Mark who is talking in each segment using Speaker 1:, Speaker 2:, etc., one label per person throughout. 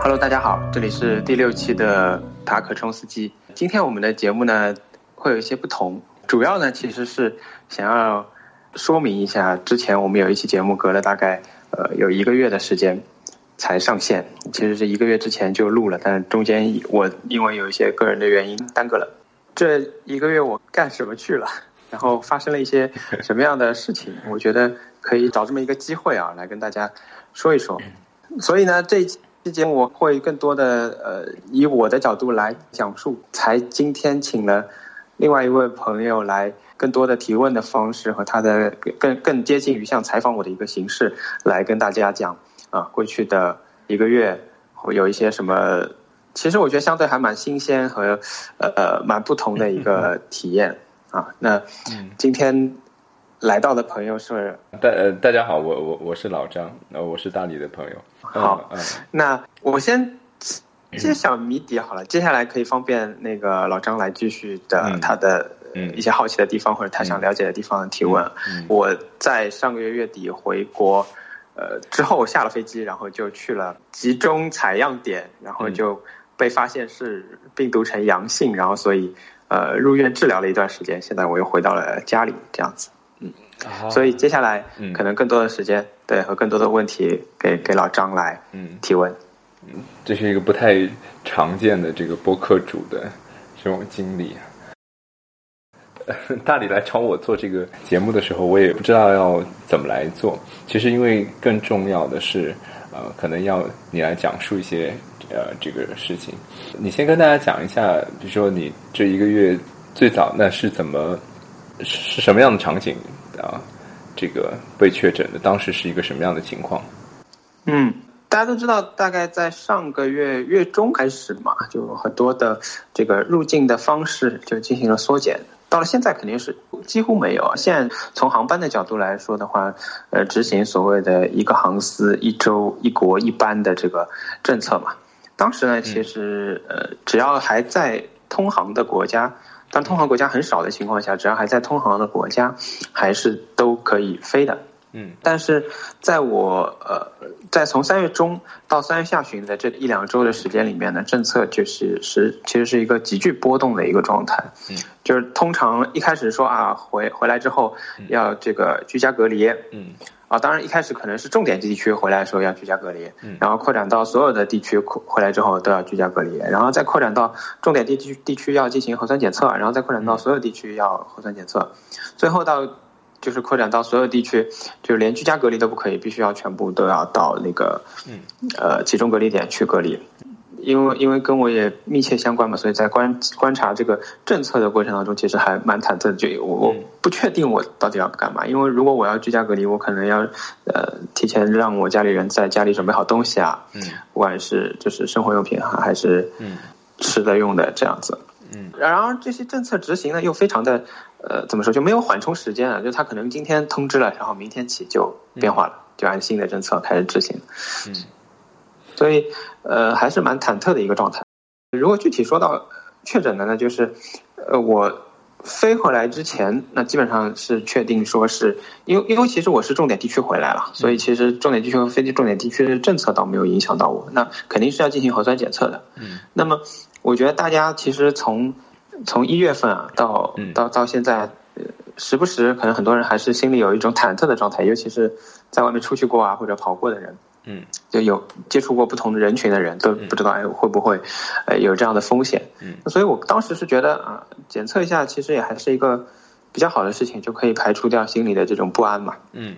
Speaker 1: Hello，大家好，这里是第六期的塔可冲司机。今天我们的节目呢会有一些不同，主要呢其实是想要说明一下，之前我们有一期节目隔了大概呃有一个月的时间才上线，其实是一个月之前就录了，但中间我因为有一些个人的原因耽搁了。这一个月我干什么去了？然后发生了一些什么样的事情？我觉得可以找这么一个机会啊，来跟大家说一说。所以呢，这一期。期间我会更多的呃以我的角度来讲述，才今天请了另外一位朋友来更多的提问的方式和他的更更接近于像采访我的一个形式来跟大家讲啊过去的一个月会有一些什么，其实我觉得相对还蛮新鲜和呃呃蛮不同的一个 体验啊。那今天来到的朋友是
Speaker 2: 大呃大家好，我我我是老张，呃我是大理的朋友。
Speaker 1: 好，那我先揭晓谜底好了。接下来可以方便那个老张来继续的他的一些好奇的地方或者他想了解的地方提问。我在上个月月底回国，呃之后下了飞机，然后就去了集中采样点，然后就被发现是病毒呈阳性，然后所以呃入院治疗了一段时间。现在我又回到了家里，这样子。嗯所以接下来可能更多的时间，对和更多的问题给给老张来嗯提问。
Speaker 2: 嗯，这是一个不太常见的这个播客主的这种经历。大理来找我做这个节目的时候，我也不知道要怎么来做。其实因为更重要的是，呃，可能要你来讲述一些呃这个事情。你先跟大家讲一下，比如说你这一个月最早那是怎么是什么样的场景？啊，这个被确诊的当时是一个什么样的情况？
Speaker 1: 嗯，大家都知道，大概在上个月月中开始嘛，就很多的这个入境的方式就进行了缩减。到了现在，肯定是几乎没有。现在从航班的角度来说的话，呃，执行所谓的一个航司一周一国一班的这个政策嘛。当时呢，其实呃，只要还在通航的国家。当通航国家很少的情况下，只要还在通航的国家，还是都可以飞的。
Speaker 2: 嗯，
Speaker 1: 但是在我呃，在从三月中到三月下旬的这一两周的时间里面呢，政策就是是其实是一个急剧波动的一个状态。
Speaker 2: 嗯，
Speaker 1: 就是通常一开始说啊，回回来之后要这个居家隔离。
Speaker 2: 嗯。
Speaker 1: 啊，当然一开始可能是重点地区回来的时候要居家隔离，嗯。然后扩展到所有的地区回来之后都要居家隔离，然后再扩展到重点地区地区要进行核酸检测，然后再扩展到所有地区要核酸检测，最后到就是扩展到所有地区，就连居家隔离都不可以，必须要全部都要到那个嗯呃集中隔离点去隔离。因为因为跟我也密切相关嘛，所以在观观察这个政策的过程当中，其实还蛮忐忑的。就我我不确定我到底要干嘛，因为如果我要居家隔离，我可能要呃提前让我家里人在家里准备好东西啊，
Speaker 2: 嗯，
Speaker 1: 不管是就是生活用品哈，还是
Speaker 2: 嗯
Speaker 1: 吃的用的这样子，
Speaker 2: 嗯，
Speaker 1: 然而这些政策执行呢又非常的呃怎么说就没有缓冲时间啊，就他可能今天通知了，然后明天起就变化了，就按新的政策开始执行，
Speaker 2: 嗯。
Speaker 1: 所以，呃，还是蛮忐忑的一个状态。如果具体说到确诊的呢，就是，呃，我飞回来之前，那基本上是确定说是，因为因为其实我是重点地区回来了，所以其实重点地区和非重点地区的政策倒没有影响到我。那肯定是要进行核酸检测的。
Speaker 2: 嗯。
Speaker 1: 那么，我觉得大家其实从从一月份啊到到到现在，时不时可能很多人还是心里有一种忐忑的状态，尤其是在外面出去过啊或者跑过的人。
Speaker 2: 嗯，
Speaker 1: 就有接触过不同的人群的人都不知道哎会不会，呃有这样的风险。
Speaker 2: 嗯，
Speaker 1: 所以我当时是觉得啊，检测一下其实也还是一个比较好的事情，就可以排除掉心里的这种不安嘛。
Speaker 2: 嗯，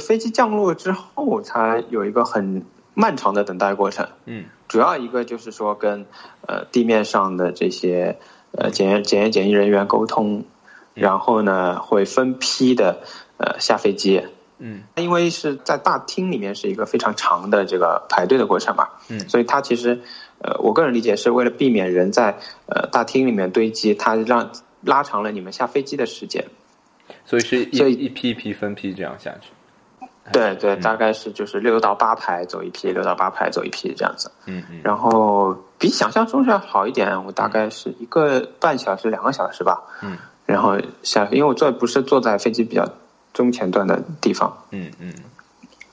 Speaker 1: 飞机降落之后，才有一个很漫长的等待过程。
Speaker 2: 嗯，
Speaker 1: 主要一个就是说跟呃地面上的这些呃检验检验检疫人员沟通，然后呢会分批的呃下飞机。
Speaker 2: 嗯，
Speaker 1: 因为是在大厅里面是一个非常长的这个排队的过程嘛，
Speaker 2: 嗯，
Speaker 1: 所以它其实，呃，我个人理解是为了避免人在呃大厅里面堆积，它让拉长了你们下飞机的时间，
Speaker 2: 所以是一一批一批分批这样下去，
Speaker 1: 对对，大概是就是六到八排走一批，六到八排走一批这样子，
Speaker 2: 嗯嗯，
Speaker 1: 然后比想象中是要好一点，我大概是一个半小时两个小时吧，
Speaker 2: 嗯，
Speaker 1: 然后下，因为我坐不是坐在飞机比较。中前段的地方。
Speaker 3: 嗯嗯。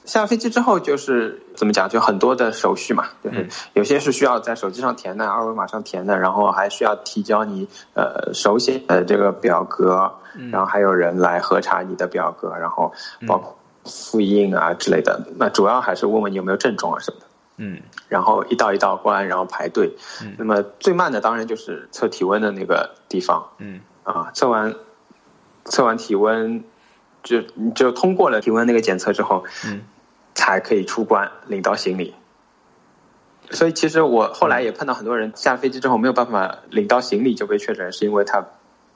Speaker 1: 下了飞机之后，就是怎么讲，就很多的手续嘛，就是
Speaker 3: 嗯。
Speaker 1: 有些是需要在手机上填的，二维码上填的，然后还需要提交你呃手写的这个表格，
Speaker 3: 嗯。
Speaker 1: 然后还有人来核查你的表格，然后包括复印啊之类的。那主要还是问问你有没有症状啊什么的。
Speaker 3: 嗯
Speaker 1: 然后一道一道关，然后排队。
Speaker 3: 嗯
Speaker 1: 那么最慢的当然就是测体温的那个地方
Speaker 3: 嗯
Speaker 1: 啊，测完测完体温，就你就通过了体温那个检测之后，
Speaker 3: 嗯
Speaker 1: 才可以出关领到行李。所以其实我后来也碰到很多人下飞机之后没有办法领到行李就被确诊，是因为他，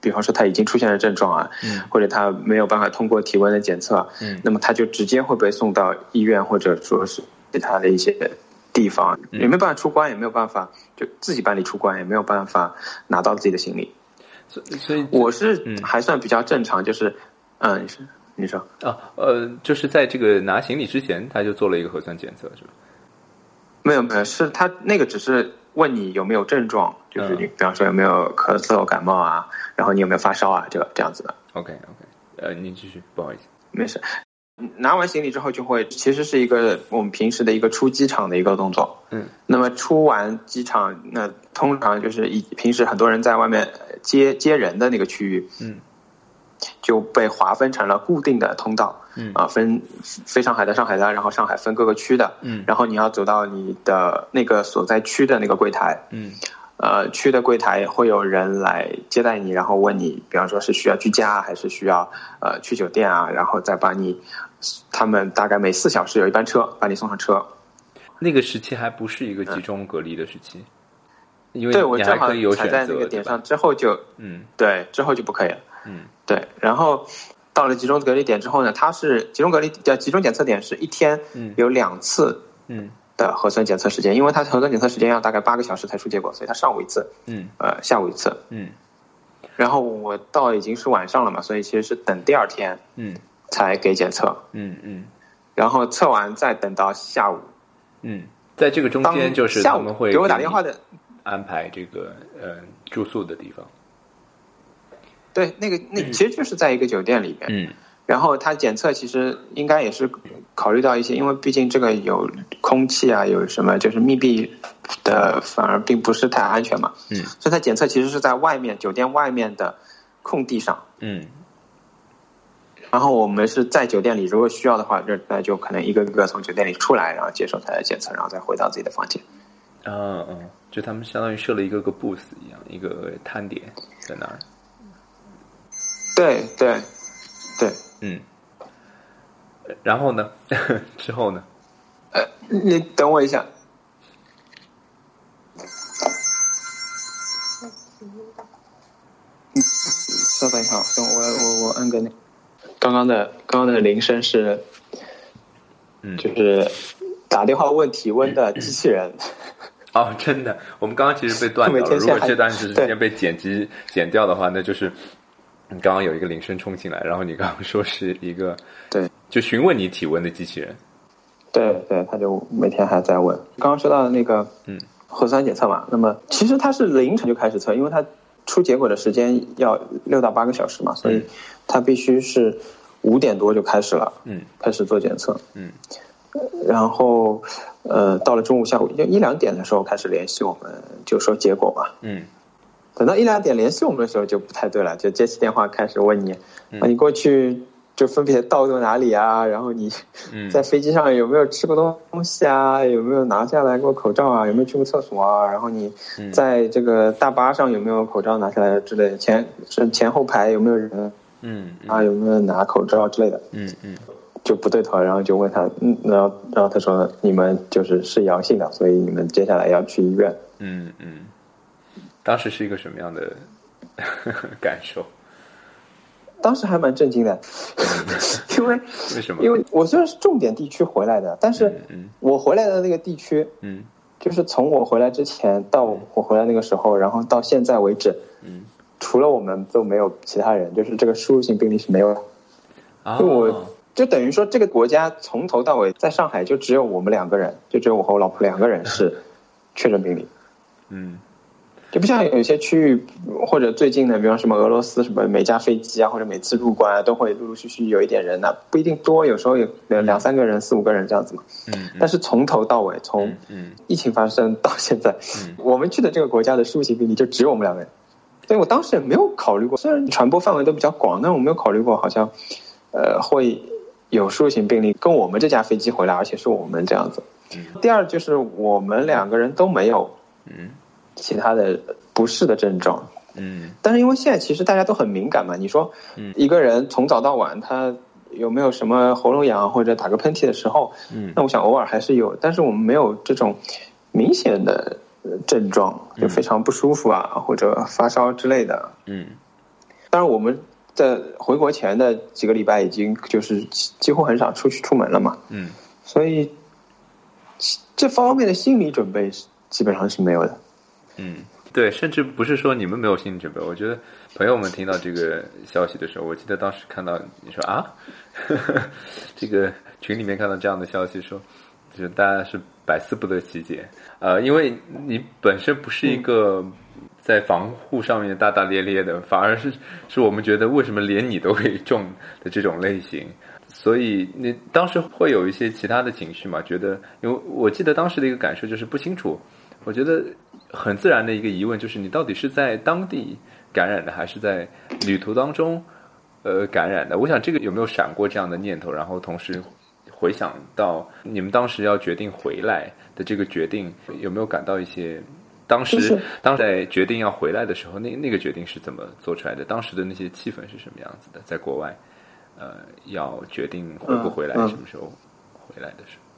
Speaker 1: 比方说他已经出现了症状啊，
Speaker 3: 嗯
Speaker 1: 或者他没有办法通过体温的检测，
Speaker 3: 嗯
Speaker 1: 那么他就直接会被送到医院或者说是其他的一些地方，
Speaker 3: 嗯
Speaker 1: 也没有办法出关，也没有办法就自己办理出关，也没有办法拿到自己的行李。
Speaker 3: 所以所以
Speaker 1: 我是
Speaker 3: 嗯
Speaker 1: 还算比较正常，就是，嗯，你说你说，
Speaker 3: 啊呃，就是在这个拿行李之前，他就做了一个核酸检测，是吧？
Speaker 1: 没有没有，是他那个只是问你有没有症状，就是你
Speaker 3: 嗯
Speaker 1: 比方说有没有咳嗽、感冒啊，然后你有没有发烧啊，这个这样子的
Speaker 3: ，OK OK，呃，您继续，不好意思。
Speaker 1: 没事。拿完行李之后，就会其实是一个我们平时的一个出机场的一个动作。
Speaker 3: 嗯，
Speaker 1: 那么出完机场，那通常就是以平时很多人在外面接接人的那个区域，
Speaker 3: 嗯，
Speaker 1: 就被划分成了固定的通道。
Speaker 3: 嗯
Speaker 1: 啊，分飞上海的上海的，然后上海分各个区的。
Speaker 3: 嗯
Speaker 1: 然后你要走到你的那个所在区的那个柜台。
Speaker 3: 嗯
Speaker 1: 呃，区的柜台会有人来接待你，然后问你，比方说是需要居家还是需要呃去酒店啊，然后再把你，他们大概每四小时有一班车把你送上车。
Speaker 3: 那个时期还不是一个集中隔离的时期，因为
Speaker 1: 对我正好踩，在那个点上之后就？
Speaker 3: 嗯。
Speaker 1: 对，之后就不可以了。
Speaker 3: 嗯。
Speaker 1: 对，然后到了集中隔离点之后呢，它是集中隔离叫集中检测点是一天
Speaker 3: 嗯。
Speaker 1: 有两次
Speaker 3: 嗯
Speaker 1: 的核酸检测时间，因为它核酸检测时间要大概八个小时才出结果，所以它上午一次，
Speaker 3: 嗯
Speaker 1: 呃下午一次。
Speaker 3: 嗯
Speaker 1: 然后我到已经是晚上了嘛，所以其实是等第二天
Speaker 3: 嗯
Speaker 1: 才给检测，
Speaker 3: 嗯嗯
Speaker 1: 然后测完再等到下午。
Speaker 3: 嗯，在这个中间就是
Speaker 1: 下午
Speaker 3: 他们会
Speaker 1: 给我打电话的，
Speaker 3: 安排这个呃住宿的地方。
Speaker 1: 对，那个那其实就是在一个酒店里面，
Speaker 3: 嗯
Speaker 1: 然后它检测其实应该也是考虑到一些，因为毕竟这个有空气啊，有什么就是密闭的，反而并不是太安全嘛。
Speaker 3: 嗯
Speaker 1: 所以它检测其实是在外面酒店外面的空地上。
Speaker 3: 嗯
Speaker 1: 然后我们是在酒店里，如果需要的话，那那就可能一个个从酒店里出来，然后接受他的检测，然后再回到自己的房间。
Speaker 3: 啊嗯，就他们相当于设了一个个 booth 一样，一个摊点在那儿。
Speaker 1: 对对对，
Speaker 3: 嗯，然后呢？之后呢？
Speaker 1: 呃，你等我一下。嗯，稍等一下，等我我我按个那，刚刚的刚刚的铃声是，
Speaker 3: 嗯
Speaker 1: 就是打电话问体温的机器人。
Speaker 3: 哦，真的，我们刚刚其实被断掉了。如果这段时
Speaker 1: 对
Speaker 3: 间被剪辑剪掉的话，那就是你刚刚有一个铃声冲进来，然后你刚刚说是一个
Speaker 1: 对。
Speaker 3: 就询问你体温的机器人。
Speaker 1: 对对，他就每天还在问。刚刚说到的那个，
Speaker 3: 嗯，
Speaker 1: 核酸检测嘛，那么其实他是凌晨就开始测，因为他出结果的时间要六到八个小时嘛，所以
Speaker 3: 嗯。
Speaker 1: 它必须是五点多就开始了，
Speaker 3: 嗯。
Speaker 1: 开始做检测，
Speaker 3: 嗯。
Speaker 1: 然后呃，到了中午、下午就一两点的时候开始联系我们，就说结果嘛。
Speaker 3: 嗯
Speaker 1: 等到一两点联系我们的时候就不太对了，就接起电话开始问你，
Speaker 3: 嗯
Speaker 1: 啊，你过去就分别到过哪里啊？然后你
Speaker 3: 嗯
Speaker 1: 在飞机上有没有吃过东西啊？有没有拿下来过口罩啊？有没有去过厕所啊？然后你
Speaker 3: 嗯
Speaker 1: 在这个大巴上有没有口罩拿下来之类的？前是前后排有没有人
Speaker 3: 嗯
Speaker 1: 啊？有没有拿口罩之类的？
Speaker 3: 嗯嗯
Speaker 1: 就不对头，然后就问他，嗯，然后然后他说你们就是是阳性的，所以你们接下来要去医院。
Speaker 3: 嗯嗯，当时是一个什么样的 感受？
Speaker 1: 当时还蛮震惊的，因为
Speaker 3: 为什么？
Speaker 1: 因为我虽然是重点地区回来的，但是
Speaker 3: 嗯
Speaker 1: 我回来的那个地区，
Speaker 3: 嗯
Speaker 1: 就是从我回来之前到我回来那个时候，然后到现在为止，
Speaker 3: 嗯
Speaker 1: 除了我们都没有其他人，就是这个输入性病例是没有的。
Speaker 3: 啊
Speaker 1: 因为我就等于说，这个国家从头到尾在上海就只有我们两个人，就只有我和我老婆两个人是确诊病例。
Speaker 3: 嗯，
Speaker 1: 就不像有些区域或者最近的，比方什么俄罗斯什么每架飞机啊，或者每次入关啊，都会陆陆续续有一点人呢，不一定多，有时候有两三个人、四五个人这样子。嘛。
Speaker 3: 嗯，
Speaker 1: 但是从头到尾，从
Speaker 3: 嗯
Speaker 1: 疫情发生到现在，我们去的这个国家的输入型病例就只有我们两个人，所以我当时也没有考虑过，虽然传播范围都比较广，但我没有考虑过好像，呃，会有输入型病例跟我们这架飞机回来，而且是我们这样子。第二就是我们两个人都没有。
Speaker 3: 嗯
Speaker 1: 其他的不适的症状，
Speaker 3: 嗯。
Speaker 1: 但是因为现在其实大家都很敏感嘛，你说
Speaker 3: 嗯。
Speaker 1: 一个人从早到晚他有没有什么喉咙痒或者打个喷嚏的时候，
Speaker 3: 嗯。
Speaker 1: 那我想偶尔还是有，但是我们没有这种明显的呃症状，就非常不舒服啊或者发烧之类的。
Speaker 3: 嗯。
Speaker 1: 当然我们在回国前的几个礼拜已经就是几几乎很少出去出门了嘛，
Speaker 3: 嗯。
Speaker 1: 所以这方面的心理准备是基本上是没有的。
Speaker 3: 嗯，对，甚至不是说你们没有心理准备，我觉得朋友们听到这个消息的时候，我记得当时看到你说啊，这个群里面看到这样的消息说，就是大家是百思不得其解，呃，因为你本身不是一个在防护上面大大咧咧的，反而是是我们觉得为什么连你都可以中的这种类型。所以你当时会有一些其他的情绪嘛？觉得，因为我记得当时的一个感受就是不清楚。我觉得很自然的一个疑问就是，你到底是在当地感染的，还是在旅途当中呃感染的？我想这个有没有闪过这样的念头？然后同时回想到你们当时要决定回来的这个决定，有没有感到一些？当时
Speaker 1: 就是
Speaker 3: 当在决定要回来的时候，那那个决定是怎么做出来的？当时的那些气氛是什么样子的？在国外，呃，要决定回不回来，
Speaker 1: 嗯嗯
Speaker 3: 什么时候回来的时候？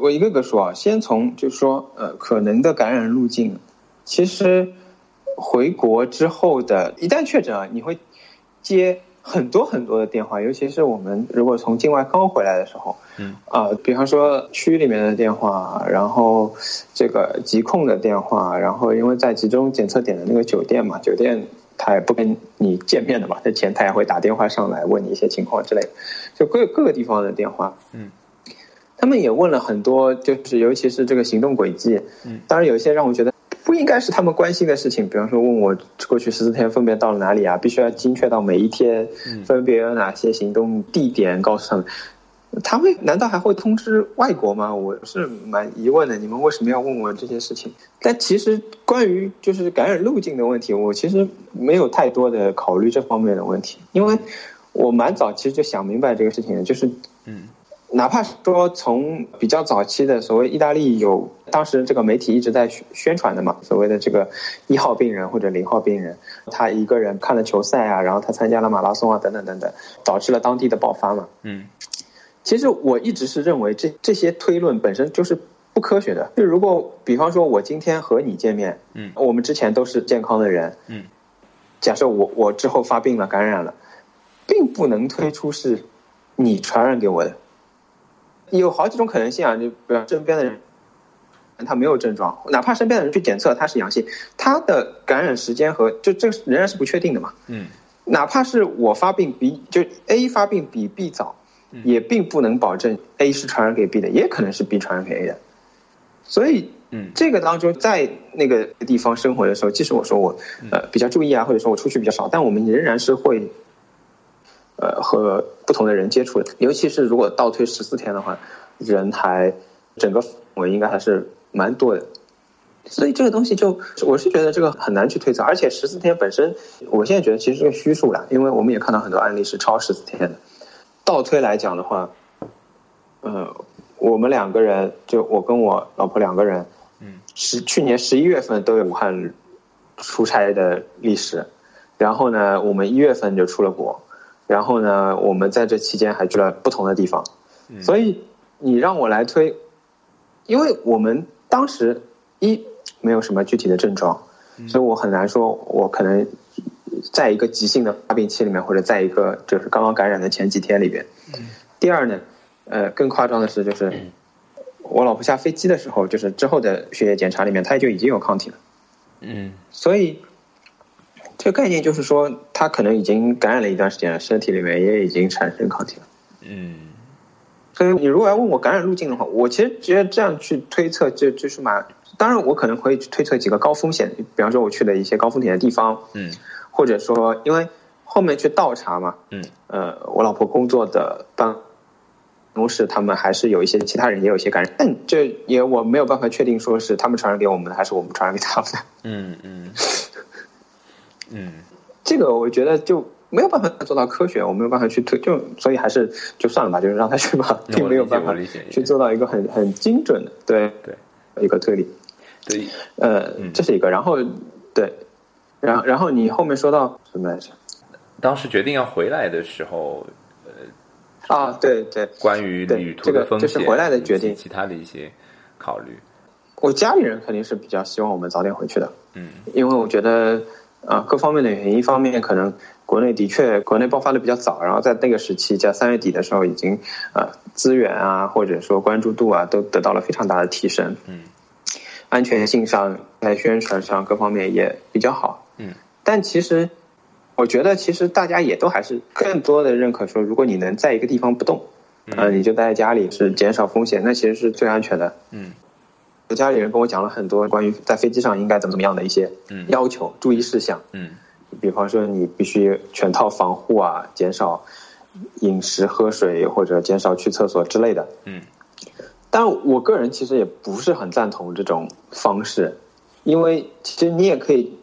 Speaker 1: 我一个个说啊，先从就是说，呃，可能的感染路径，其实回国之后的，一旦确诊啊，你会接很多很多的电话，尤其是我们如果从境外刚回来的时候，
Speaker 3: 嗯，
Speaker 1: 啊、比方说区里面的电话，然后这个疾控的电话，然后因为在集中检测点的那个酒店嘛，酒店他也不跟你见面的嘛，在前台也会打电话上来问你一些情况之类的，就各各个地方的电话，
Speaker 3: 嗯。
Speaker 1: 他们也问了很多，就是尤其是这个行动轨迹，
Speaker 3: 嗯，
Speaker 1: 当然有一些让我觉得不应该是他们关心的事情，比方说问我过去十四天分别到了哪里啊，必须要精确到每一天
Speaker 3: 嗯
Speaker 1: 分别有哪些行动地点，告诉他们。他们难道还会通知外国吗？我是蛮疑问的，你们为什么要问我这些事情？但其实关于就是感染路径的问题，我其实没有太多的考虑这方面的问题，因为我蛮早其实就想明白这个事情的，就是
Speaker 3: 嗯
Speaker 1: 哪怕说从比较早期的所谓意大利有，当时这个媒体一直在宣宣传的嘛，所谓的这个一号病人或者零号病人，他一个人看了球赛啊，然后他参加了马拉松啊，等等等等，导致了当地的爆发嘛。
Speaker 3: 嗯
Speaker 1: 其实我一直是认为这这些推论本身就是不科学的。就如果比方说我今天和你见面，
Speaker 3: 嗯
Speaker 1: 我们之前都是健康的人，
Speaker 3: 嗯，
Speaker 1: 假设我我之后发病了感染了，并不能推出是你传染给我的。有好几种可能性啊，就比如身边的人，他没有症状，哪怕身边的人去检测他是阳性，他的感染时间和就这个仍然是不确定的嘛。
Speaker 3: 嗯
Speaker 1: 哪怕是我发病比就 A 发病比 B 早，也并不能保证 A 是传染给 B 的，也可能是 B 传染给 A 的。所以，
Speaker 3: 嗯
Speaker 1: 这个当中在那个地方生活的时候，即使我说我呃比较注意啊，或者说我出去比较少，但我们仍然是会呃和不同的人接触。尤其是如果倒推十四天的话，人还整个范围应该还是蛮多的。所以这个东西就，我是觉得这个很难去推测，而且十四天本身，我现在觉得其实是个虚数啦，因为我们也看到很多案例是超十四天的。倒推来讲的话，呃，我们两个人，就我跟我老婆两个人，
Speaker 3: 嗯，
Speaker 1: 十去年十一月份都有武汉出差的历史，然后呢，我们一月份就出了国，然后呢，我们在这期间还去了不同的地方，所以你让我来推，因为我们当时一没有什么具体的症状，所以我很难说，我可能在一个急性的发病期里面，或者在一个就是刚刚感染的前几天里边。第二呢，呃，更夸张的是，就是 我老婆下飞机的时候，就是之后的血液检查里面，她就已经有抗体了。
Speaker 3: 嗯
Speaker 1: 所以这个概念就是说，他可能已经感染了一段时间了，身体里面也已经产生抗体了。
Speaker 3: 嗯
Speaker 1: 所以你如果要问我感染路径的话，我其实觉得这样去推测就就是蛮当然我可能会推测几个高风险，比方说我去的一些高风险的地方，
Speaker 2: 嗯
Speaker 1: 或者说因为后面去倒查嘛，
Speaker 2: 嗯
Speaker 1: 呃，我老婆工作的办公室，他们还是有一些其他人也有一些感染，但这也我没有办法确定说是他们传染给我们的，还是我们传染给他们的。
Speaker 2: 嗯嗯 嗯。
Speaker 1: 这个我觉得就没有办法做到科学，我没有办法去推，就所以还是就算了吧，就是让他去吧，
Speaker 2: 那我
Speaker 1: 并没有办法去做到一个很很精准的对
Speaker 2: 对。
Speaker 1: 一个推理。
Speaker 2: 对，
Speaker 1: 呃
Speaker 2: 嗯，
Speaker 1: 这是一个，然后对，然后然后你后面说到什么来着？
Speaker 2: 当时决定要回来的时候，
Speaker 1: 啊，对对，
Speaker 2: 关于
Speaker 1: 对
Speaker 2: 旅途
Speaker 1: 这个
Speaker 2: 的风险，
Speaker 1: 就是回来的决定。
Speaker 2: 其他的一些考虑。
Speaker 1: 我家里人肯定是比较希望我们早点回去的，
Speaker 2: 嗯。
Speaker 1: 因为我觉得啊、呃各方面的原因，一方面可能国内的确国内爆发的比较早，然后在那个时期，在三月底的时候，已经啊资源啊或者说关注度啊都得到了非常大的提升，
Speaker 2: 嗯。
Speaker 1: 安全性上在宣传上各方面也比较好，
Speaker 2: 嗯。
Speaker 1: 但其实我觉得其实大家也都还是更多的认可说，如果你能在一个地方不动，呃，你就待在家里是减少风险，那其实是最安全的。
Speaker 2: 嗯。
Speaker 1: 我家里人跟我讲了很多关于在飞机上应该怎么怎么样的一些
Speaker 2: 嗯。
Speaker 1: 要求、注意事项，
Speaker 2: 嗯。
Speaker 1: 比方说你必须全套防护啊，减少饮食、喝水或者减少去厕所之类的。
Speaker 2: 嗯。
Speaker 1: 但我个人其实也不是很赞同这种方式，因为其实你也可以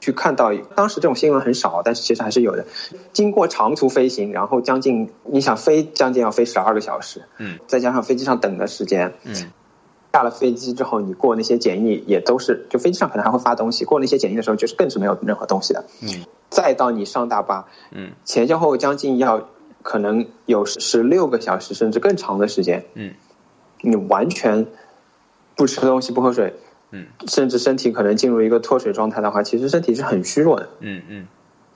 Speaker 1: 去看到，当时这种新闻很少，但是其实还是有的。经过长途飞行，然后将近你想飞将近要飞十二个小时，
Speaker 2: 嗯。
Speaker 1: 再加上飞机上等的时间，
Speaker 2: 嗯
Speaker 1: 下了飞机之后，你过那些检疫也都是，就飞机上可能还会发东西，过那些检疫的时候就是更是没有任何东西的。
Speaker 2: 嗯。
Speaker 1: 再到你上大巴，
Speaker 2: 嗯。
Speaker 1: 前前后后将近要可能有十六个小时甚至更长的时间，
Speaker 2: 嗯。
Speaker 1: 你完全不吃东西不喝水，
Speaker 2: 嗯。
Speaker 1: 甚至身体可能进入一个脱水状态的话，其实身体是很虚弱的。
Speaker 2: 嗯嗯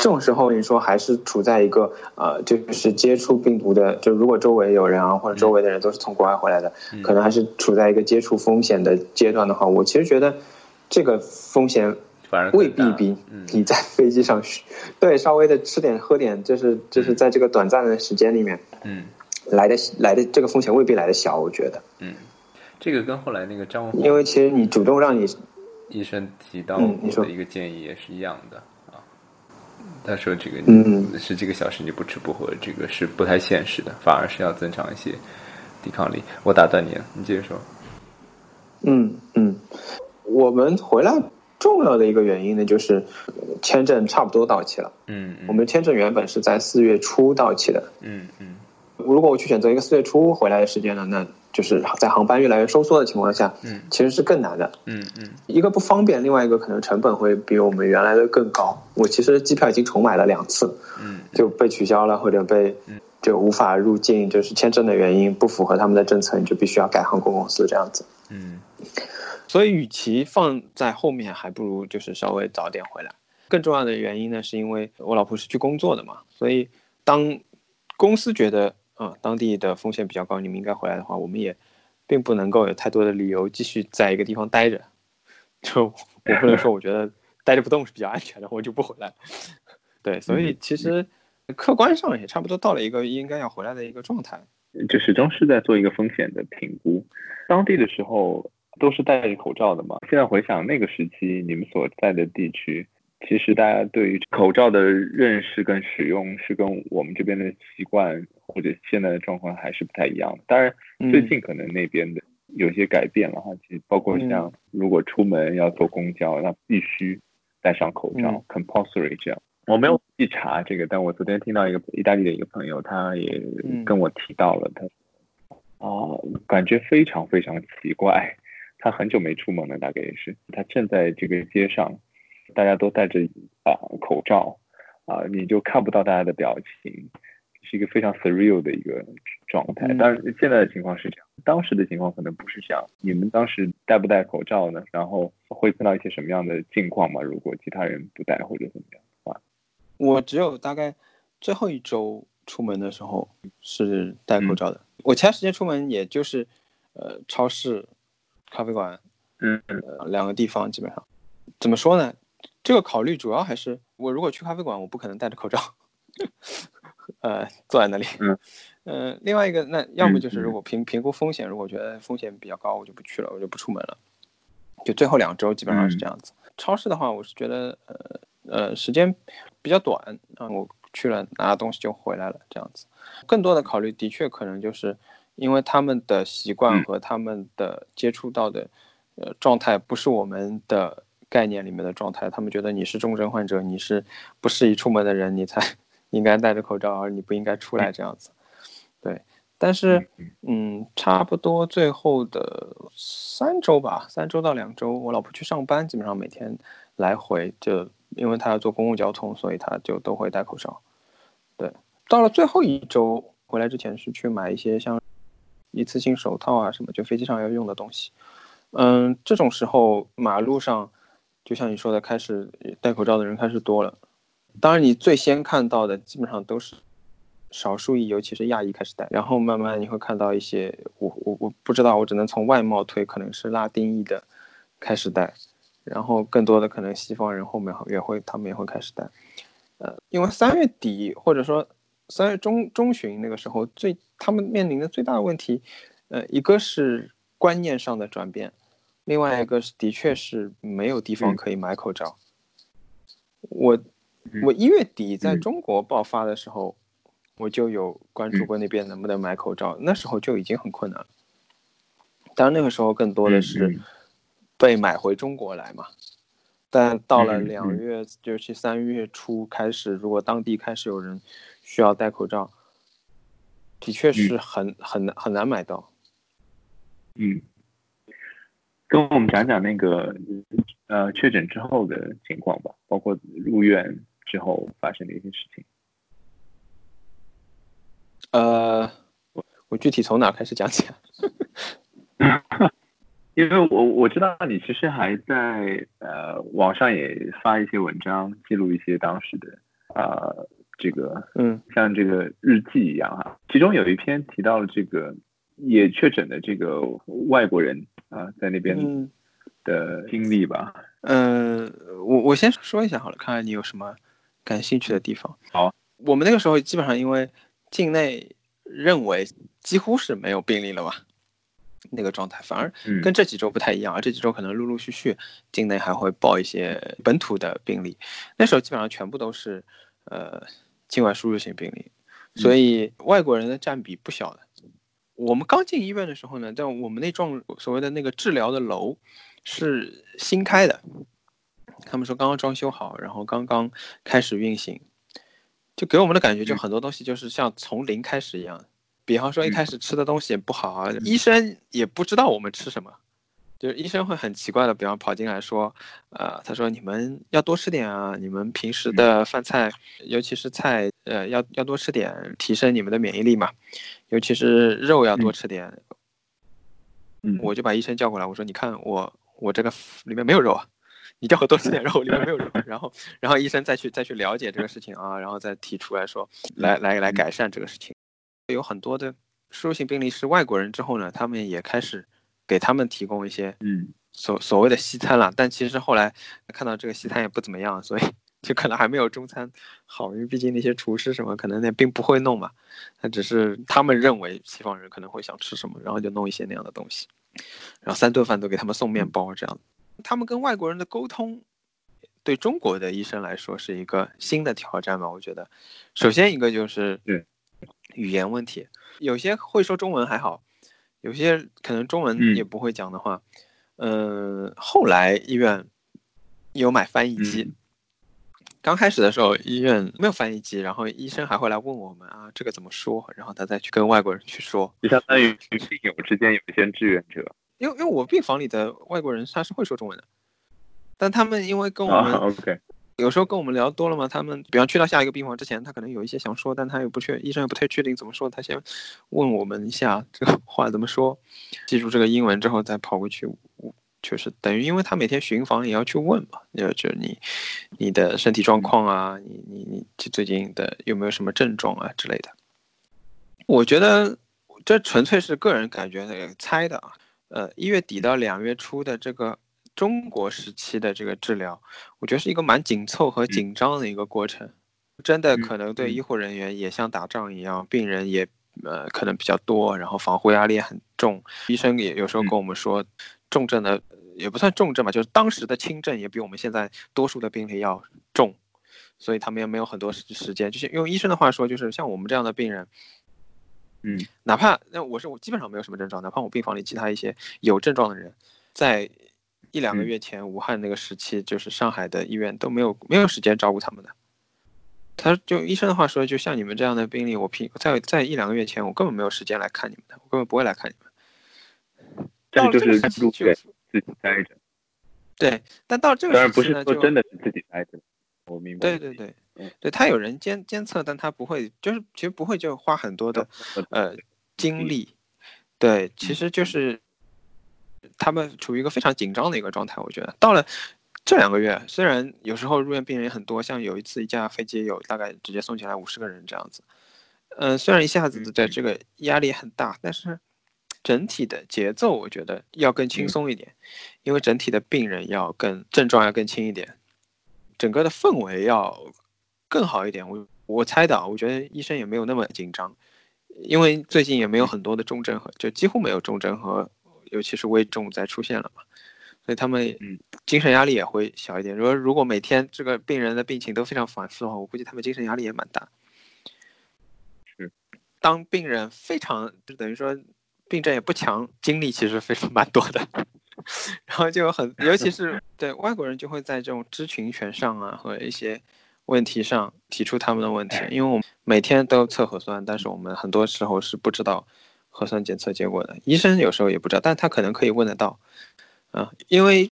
Speaker 1: 这种时候，你说还是处在一个呃，就是接触病毒的，就如果周围有人啊，或者周围的人都是从国外回来的，可能还是处在一个接触风险的阶段的话，我其实觉得这个风险
Speaker 2: 反而
Speaker 1: 未必
Speaker 2: 大
Speaker 1: 比
Speaker 2: 嗯。
Speaker 1: 你在飞机上嘘对稍微的吃点喝点，就是就是在这个短暂的时间里面
Speaker 2: 嗯。
Speaker 1: 来的来的这个风险未必来的小，我觉得，
Speaker 2: 嗯，这个跟后来那个张
Speaker 1: 因为其实你主动让你
Speaker 2: 医生提到
Speaker 1: 嗯你说。
Speaker 2: 的一个建议也是一样的啊。他说这个
Speaker 1: 嗯
Speaker 2: 十几个小时你不吃不喝，这个是不太现实的，反而是要增强一些抵抗力。我打断你了，你接着说。
Speaker 1: 嗯嗯，我们回来重要的一个原因呢，就是呃签证差不多到期了。
Speaker 2: 嗯嗯
Speaker 1: 我们签证原本是在四月初到期的，
Speaker 2: 嗯嗯
Speaker 1: 如果我去选择一个四月初回来的时间呢，那就是在航班越来越收缩的情况下，
Speaker 2: 嗯
Speaker 1: 其实是更难的。
Speaker 2: 嗯嗯
Speaker 1: 一个不方便，另外一个可能成本会比我们原来的更高。我其实机票已经重买了两次，
Speaker 2: 嗯
Speaker 1: 就被取消了或者被就无法入境，就是签证的原因不符合他们的政策，你就必须要改航空公司这样子。
Speaker 2: 嗯
Speaker 1: 所以，与其放在后面，还不如就是稍微早点回来。更重要的原因呢，是因为我老婆是去工作的嘛，所以当公司觉得啊、当地的风险比较高，你们应该回来的话，我们也并不能够有太多的理由继续在一个地方待着。就我不能说我觉得待着不动是比较安全的，我就不回来。对，所以其实客观上也差不多到了一个应该要回来的一个状态。
Speaker 3: 就始终是在做一个风险的评估。当地的时候都是戴着口罩的嘛。现在回想那个时期，你们所在的地区，其实大家对于口罩的认识跟使用是跟我们这边的习惯或者现在的状况还是不太一样的。当然，最近可能那边的有些改变了哈，其实包括像如果出门要坐公交，那必须戴上口罩、
Speaker 1: 嗯
Speaker 3: compulsory 这样。我没有去查这个，但我昨天听到一个意大利的一个朋友，他也跟我提到了，他啊，感觉非常非常奇怪。他很久没出门了，大概也是。他站在这个街上，大家都戴着啊口罩啊，你就看不到大家的表情，是一个非常 surreal 的一个状态。当然，现在的情况是这样，当时的情况可能不是这样。你们当时戴不戴口罩呢？然后会碰到一些什么样的境况吗？如果其他人不戴或者怎么样的话？
Speaker 1: 我只有大概最后一周出门的时候是戴口罩的。我其他时间出门也就是呃超市、咖啡馆，
Speaker 3: 嗯
Speaker 1: 呃两个地方基本上。怎么说呢？这个考虑主要还是我如果去咖啡馆，我不可能戴着口罩，呃坐在那里。
Speaker 3: 嗯。
Speaker 1: 呃，另外一个，那要么就是如果评评估风险，如果觉得风险比较高，我就不去了，我就不出门了。就最后两周基本上是这样子。超市的话，我是觉得呃呃时间比较短啊，我去了拿东西就回来了这样子。更多的考虑的确可能就是因为他们的习惯和他们的接触到的呃状态不是我们的概念里面的状态，他们觉得你是重症患者，你是不适宜出门的人，你才 应该戴着口罩，而你不应该出来这样子。对。但是，嗯，差不多最后的三周吧，三周到两周，我老婆去上班，基本上每天来回就，因为她要坐公共交通，所以她就都会戴口罩。对，到了最后一周回来之前是去买一些像一次性手套啊什么，就飞机上要用的东西。嗯，这种时候马路上，就像你说的，开始戴口罩的人开始多了。当然，你最先看到的基本上都是。少数裔，尤其是亚裔开始戴，然后慢慢你会看到一些，我我我不知道，我只能从外貌推，可能是拉丁裔的开始戴，然后更多的可能西方人后面也会，他们也会开始戴，呃，因为三月底或者说三月中中旬那个时候，最他们面临的最大的问题，呃，一个是观念上的转变，另外一个是的确是没有地方可以买口罩，我我一月底在中国爆发的时候。我就有关注过那边能不能买口罩，那时候就已经很困难了。当然那个时候更多的是被买回中国来嘛。但到了两月，尤其三月初开始，如果当地开始有人需要戴口罩，的确是很很难很难买到。
Speaker 3: 嗯，跟我们讲讲那个呃确诊之后的情况吧，包括入院之后发生的一些事情。
Speaker 1: 呃，我我具体从哪开始讲起啊？
Speaker 3: 因为我我知道你其实还在呃网上也发一些文章，记录一些当时的呃这个
Speaker 1: 嗯
Speaker 3: 像这个日记一样哈。其中有一篇提到了这个也确诊的这个外国人啊在那边的经历吧。
Speaker 1: 嗯，我我先说一下好了，看看你有什么感兴趣的地方。
Speaker 3: 好，
Speaker 1: 我们那个时候基本上因为。境内认为几乎是没有病例了嘛？那个状态反而跟这几周不太一样，而这几周可能陆陆续续境内还会报一些本土的病例。那时候基本上全部都是呃境外输入性病例，所以外国人的占比不小的。我们刚进医院的时候呢，在我们那幢所谓的那个治疗的楼是新开的，他们说刚刚装修好，然后刚刚开始运行。就给我们的感觉，就很多东西就是像从零开始一样。比方说一开始吃的东西也不好啊，医生也不知道我们吃什么，就是医生会很奇怪的，比方跑进来说，呃，他说你们要多吃点啊，你们平时的饭菜，尤其是菜，呃，要要多吃点，提升你们的免疫力嘛，尤其是肉要多吃点。嗯我就把医生叫过来，我说你看我我这个里面没有肉啊。你叫我多吃点肉，里面没有肉，然后，然后医生再去再去了解这个事情啊，然后再提出来说，来来来改善这个事情。有很多的输入性病例是外国人之后呢，他们也开始给他们提供一些
Speaker 3: 嗯。
Speaker 1: 所所谓的西餐了，但其实后来看到这个西餐也不怎么样，所以 就可能还没有中餐好，因为毕竟那些厨师什么可能也并不会弄嘛，他只是他们认为西方人可能会想吃什么，然后就弄一些那样的东西，然后三顿饭都给他们送面包这样。他们跟外国人的沟通，对中国的医生来说是一个新的挑战吧？我觉得，首先一个就是语言问题，有些会说中文还好，有些可能中文也不会讲的话，嗯，后来医院有买翻译机，刚开始的时候医院没有翻译机，然后医生还会来问我们啊，这个怎么说？然后他再去跟外国人去说，
Speaker 3: 就相当于病友之间有一些志愿者。
Speaker 1: 因为因为我病房里的外国人他是会说中文的，但他们因为跟我们有时候跟我们聊多了嘛，他们比方去到下一个病房之前，他可能有一些想说，但他又不确，医生也不太确定怎么说，他先问我们一下这个话怎么说，记住这个英文之后再跑过去，确实等于因为他每天巡房也要去问嘛，就就你你的身体状况啊，你你你最近的有没有什么症状啊之类的，我觉得这纯粹是个人感觉猜的啊。呃，一月底到两月初的这个中国时期的这个治疗，我觉得是一个蛮紧凑和紧张的一个过程，真的可能对医护人员也像打仗一样，病人也呃可能比较多，然后防护压力也很重。医生也有时候跟我们说，重症的也不算重症吧，就是当时的轻症也比我们现在多数的病例要重，所以他们也没有很多时时间。就是用医生的话说，就是像我们这样的病人，
Speaker 3: 嗯，
Speaker 1: 哪怕那我是我基本上没有什么症状，哪怕我病房里其他一些有症状的人，在一两个月前武汉那个时期，就是上海的医院都没有没有时间照顾他们的。他就医生的话说，就像你们这样的病例，我平在在一两个月前，我根本没有时间来看你们的，我根本不会来看你们。
Speaker 3: 这就是
Speaker 1: 路
Speaker 3: 对自己待着。
Speaker 1: 对，但到这个
Speaker 3: 当然不是
Speaker 1: 说
Speaker 3: 真的是自己待着，我明白。
Speaker 1: 对对对，对他有人监监测，但他不会，就是其实不会就花很多的呃精力。对，其实就是他们处于一个非常紧张的一个状态。我觉得到了。这两个月，虽然有时候入院病人也很多，像有一次一架飞机有大概直接送进来五十个人这样子，嗯，虽然一下子的这个压力很大，但是整体的节奏我觉得要更轻松一点，因为整体的病人要更症状要更轻一点，整个的氛围要更好一点。我我猜的，我觉得医生也没有那么紧张，因为最近也没有很多的重症和就几乎没有重症和尤其是危重在出现了嘛。所以他们精神压力也会小一点。如果如果每天这个病人的病情都非常反复的话，我估计他们精神压力也蛮大。
Speaker 3: 是，
Speaker 1: 当病人非常就等于说病症也不强，精力其实非常蛮多的。然后就有很，尤其是 对外国人就会在这种知情权上啊和一些问题上提出他们的问题。因为我们每天都测核酸，但是我们很多时候是不知道核酸检测结果的。医生有时候也不知道，但他可能可以问得到。啊，因为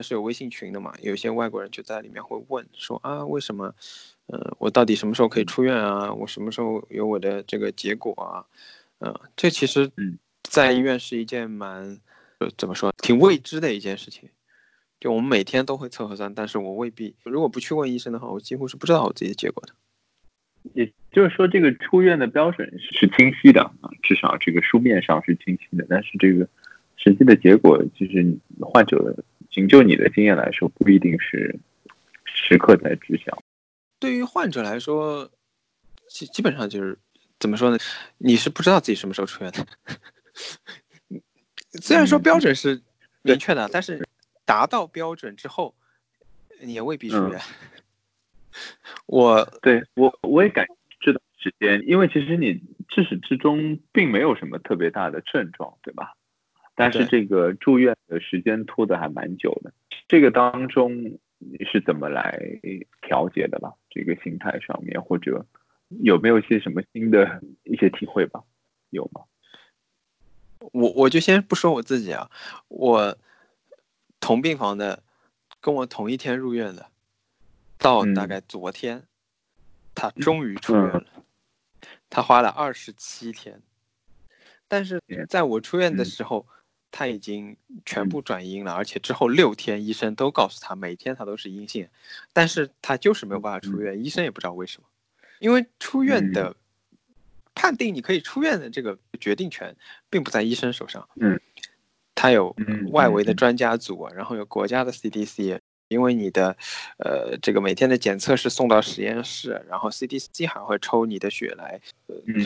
Speaker 1: 是有微信群的嘛，有些外国人就在里面会问说啊，为什么，呃，我到底什么时候可以出院啊？我什么时候有我的这个结果啊？嗯，这其实，在医院是一件蛮，呃，怎么说，挺未知的一件事情。就我们每天都会测核酸，但是我未必，如果不去问医生的话，我几乎是不知道我自己的结果的。
Speaker 3: 也就是说，这个出院的标准是清晰的啊，至少这个书面上是清晰的，但是这个。实际的结果就是，患者仅就你的经验来说，不一定是时刻在知晓。
Speaker 1: 对于患者来说，基基本上就是怎么说呢？你是不知道自己什么时候出院的。虽然说标准是明确的，但是达到标准之后，你也未必出院。我
Speaker 3: 对我我也感这段时间，因为其实你至始至终并没有什么特别大的症状，对吧？但是这个住院的时间拖得还蛮久的，这个当中你是怎么来调节的吧？这个心态上面，或者有没有一些什么新的一些体会吧？有吗？
Speaker 1: 我我就先不说我自己啊，我同病房的，跟我同一天入院的，到大概昨天，他终于出院了，他花了二十七天，但是在我出院的时候。他已经全部转阴了，而且之后六天医生都告诉他，每天他都是阴性，但是他就是没有办法出院，医生也不知道为什么，因为出院的判定你可以出院的这个决定权并不在医生手上，
Speaker 3: 嗯，
Speaker 1: 他有外围的专家组，然后有国家的 CDC。因为你的，呃，这个每天的检测是送到实验室，然后 CDC 还会抽你的血来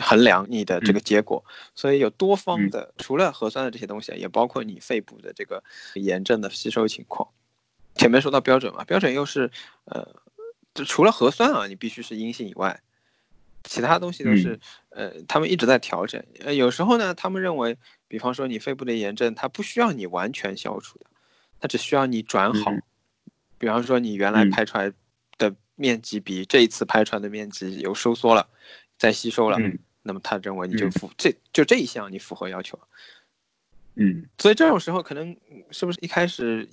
Speaker 1: 衡量你的这个结果，所以有多方的，除了核酸的这些东西，也包括你肺部的这个炎症的吸收情况。前面说到标准嘛，标准又是，呃，就除了核酸啊，你必须是阴性以外，其他东西都是，呃，他们一直在调整。呃，有时候呢，他们认为，比方说你肺部的炎症，它不需要你完全消除的，它只需要你转好。比方说，你原来拍出来的面积比这一次拍出来的面积有收缩了，再吸收了，那么他认为你就符这就这一项你符合要求。
Speaker 3: 嗯，
Speaker 1: 所以这种时候可能是不是一开始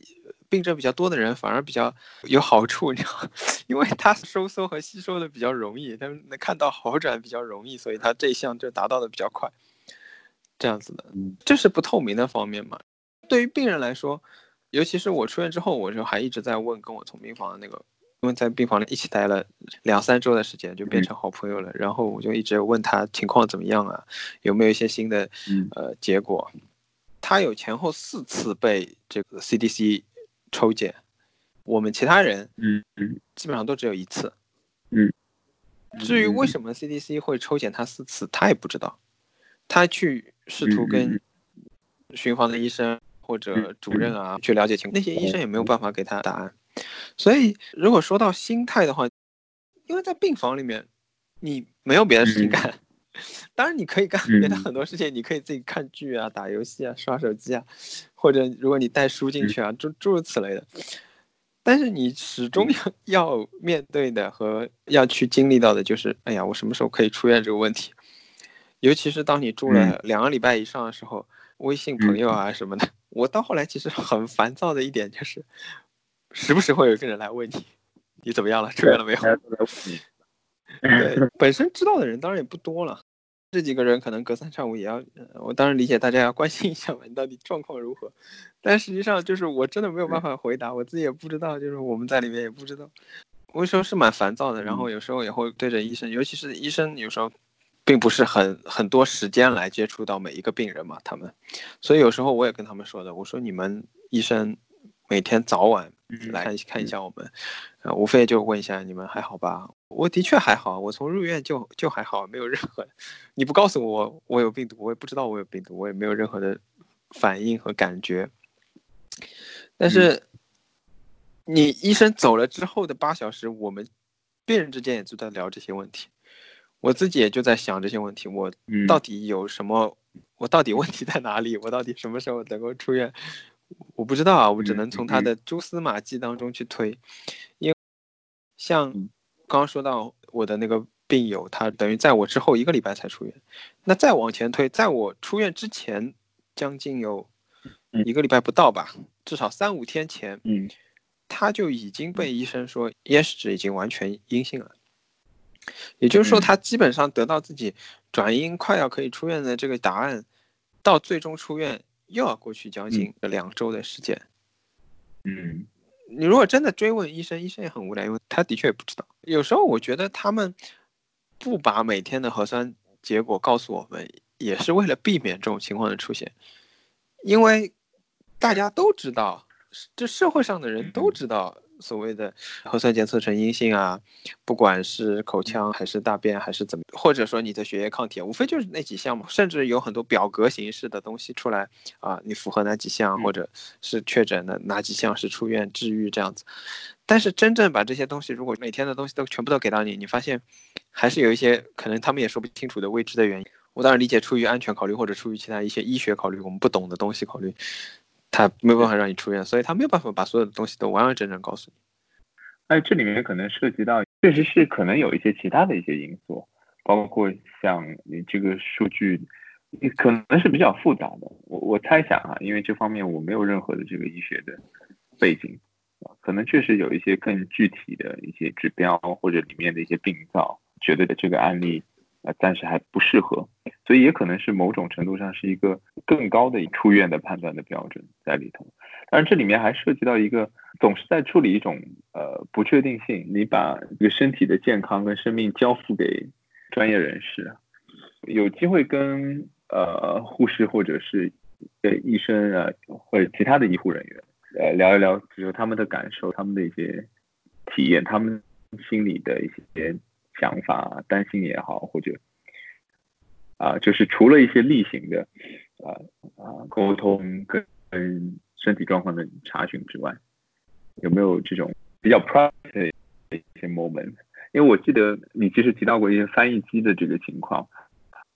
Speaker 1: 病症比较多的人反而比较有好处，你知道，因为他收缩和吸收的比较容易，他们能看到好转比较容易，所以他这一项就达到的比较快。这样子的，这是不透明的方面嘛？对于病人来说。尤其是我出院之后，我就还一直在问跟我同病房的那个，因为在病房里一起待了两三周的时间，就变成好朋友了。然后我就一直问他情况怎么样啊，有没有一些新的呃结果。他有前后四次被这个 CDC 抽检，我们其他人
Speaker 3: 嗯嗯
Speaker 1: 基本上都只有一次。
Speaker 3: 嗯，
Speaker 1: 至于为什么 CDC 会抽检他四次，他也不知道。他去试图跟巡房的医生。或者主任啊去了解情况，那些医生也没有办法给他答案。所以，如果说到心态的话，因为在病房里面，你没有别的事情干，当然你可以干别的很多事情，你可以自己看剧啊、打游戏啊、刷手机啊，或者如果你带书进去啊，诸诸如此类的。但是你始终要要面对的和要去经历到的就是，哎呀，我什么时候可以出院这个问题。尤其是当你住了两个礼拜以上的时候，微信朋友啊什么的，我到后来其实很烦躁的一点就是，时不时会有一个人来问你，你怎么样了，出院了没有？对，本身知道的人当然也不多了。这几个人可能隔三差五也要，我当然理解大家要关心一下嘛，你到底状况如何？但实际上就是我真的没有办法回答，我自己也不知道，就是我们在里面也不知道。我有时候是蛮烦躁的，然后有时候也会对着医生，尤其是医生有时候并不是很很多时间来接触到每一个病人嘛，他们，所以有时候我也跟他们说的，我说你们医生每天早晚来看看一下我们，呃，无非就问一下你们还好吧。我的确还好，我从入院就就还好，没有任何。你不告诉我我有病毒，我也不知道我有病毒，我也没有任何的反应和感觉。但是，你医生走了之后的八小时，我们病人之间也就在聊这些问题，我自己也就在想这些问题：我到底有什么？我到底问题在哪里？我到底什么时候能够出院？我不知道啊，我只能从他的蛛丝马迹当中去推，因为像。刚刚说到我的那个病友，他等于在我之后一个礼拜才出院。那再往前推，在我出院之前，将近有一个礼拜不到吧，至少三五天前，
Speaker 3: 嗯，
Speaker 1: 他就已经被医生说咽拭子已经完全阴性了。也就是说，他基本上得到自己转阴快要可以出院的这个答案，到最终出院又要过去将近两周的时间。
Speaker 3: 嗯。
Speaker 1: 你如果真的追问医生，医生也很无奈，因为他的确也不知道。有时候我觉得他们不把每天的核酸结果告诉我们，也是为了避免这种情况的出现，因为大家都知道，这社会上的人都知道。所谓的核酸检测呈阴性啊，不管是口腔还是大便还是怎么，或者说你的血液抗体，无非就是那几项嘛，甚至有很多表格形式的东西出来啊，你符合哪几项，或者是确诊的哪几项是出院治愈这样子。但是真正把这些东西，如果每天的东西都全部都给到你，你发现还是有一些可能他们也说不清楚的未知的原因。我当然理解出于安全考虑或者出于其他一些医学考虑，我们不懂的东西考虑。他没有办法让你出院，所以他没有办法把所有的东西都完完整整告诉你。
Speaker 3: 哎，这里面可能涉及到，确实是可能有一些其他的一些因素，包括像你这个数据，可能是比较复杂的。我我猜想啊，因为这方面我没有任何的这个医学的背景，可能确实有一些更具体的一些指标或者里面的一些病灶，觉得的这个案例。呃，暂时还不适合，所以也可能是某种程度上是一个更高的出院的判断的标准在里头。当然，这里面还涉及到一个总是在处理一种呃不确定性。你把这个身体的健康跟生命交付给专业人士，有机会跟呃护士或者是呃医生啊或者其他的医护人员呃聊一聊，比如他们的感受、他们的一些体验、他们心里的一些。想法、担心也好，或者啊，就是除了一些例行的啊啊沟通跟身体状况的查询之外，有没有这种比较 private 的一些 moment？因为我记得你其实提到过一些翻译机的这个情况，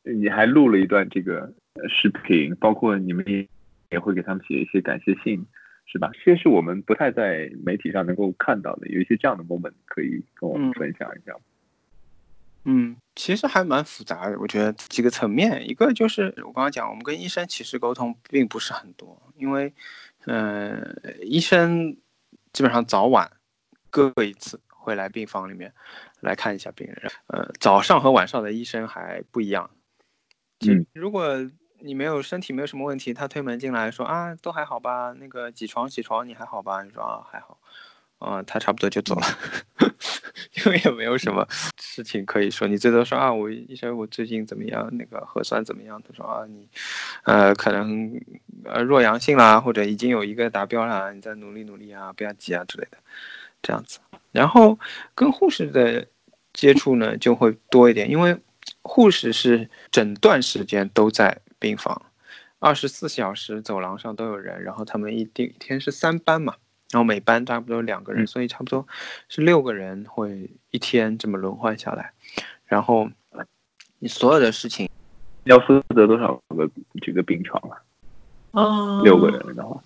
Speaker 3: 你还录了一段这个视频，包括你们也也会给他们写一些感谢信，是吧？这些是我们不太在媒体上能够看到的，有一些这样的 moment 可以跟我们分享一下。
Speaker 1: 嗯，其实还蛮复杂的，我觉得几个层面，一个就是我刚刚讲，我们跟医生其实沟通并不是很多，因为，嗯，医生基本上早晚各一次会来病房里面来看一下病人，呃，早上和晚上的医生还不一样。
Speaker 3: 嗯，
Speaker 1: 如果你没有身体没有什么问题，他推门进来说啊，都还好吧，那个起床起床，你还好吧？你说啊，还好。啊，他差不多就走了，因为也没有什么事情可以说。你最多说啊，我医生，我最近怎么样？那个核酸怎么样？他说啊，你，呃，可能呃弱阳性啦，或者已经有一个达标了，你再努力努力啊，不要急啊之类的，这样子。然后跟护士的接触呢就会多一点，因为护士是整段时间都在病房，二十四小时走廊上都有人，然后他们一定一天是三班嘛，然后每班差不多两个人，所以差不多是六个人会一天这么轮换下来，然后你所有的事情
Speaker 3: 要负责多少个这个病床啊？
Speaker 1: 啊，
Speaker 3: 六个人的话，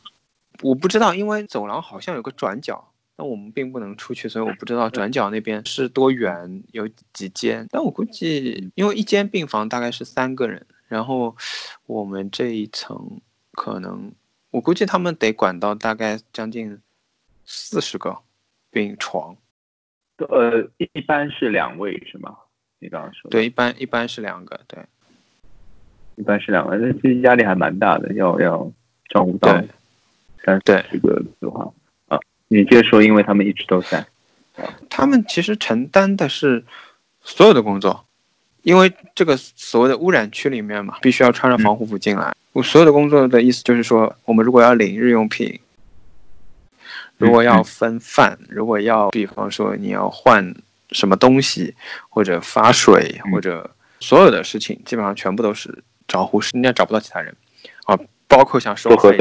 Speaker 1: 我不知道，因为走廊好像有个转角。那我们并不能出去，所以我不知道转角那边是多远，有几间。但我估计，因为一间病房大概是三个人，然后我们这一层可能，我估计他们得管到大概将近四十个病床。
Speaker 3: 呃，一般是两位是吗？你刚刚说
Speaker 1: 对，一般一般是两个，对，
Speaker 3: 一般是两个，那其实压力还蛮大的，要要照顾到三十个的话啊。你接着说，因为他们一直都在。
Speaker 1: 他们其实承担的是所有的工作，因为这个所谓的污染区里面嘛，必须要穿着防护服进来。我所有的工作的意思就是说，我们如果要领日用品，如果要分饭，如果要，比方说你要换什么东西，或者发水，或者所有的事情，基本上全部都是找护士，你也找不到其他人。啊，包括像收费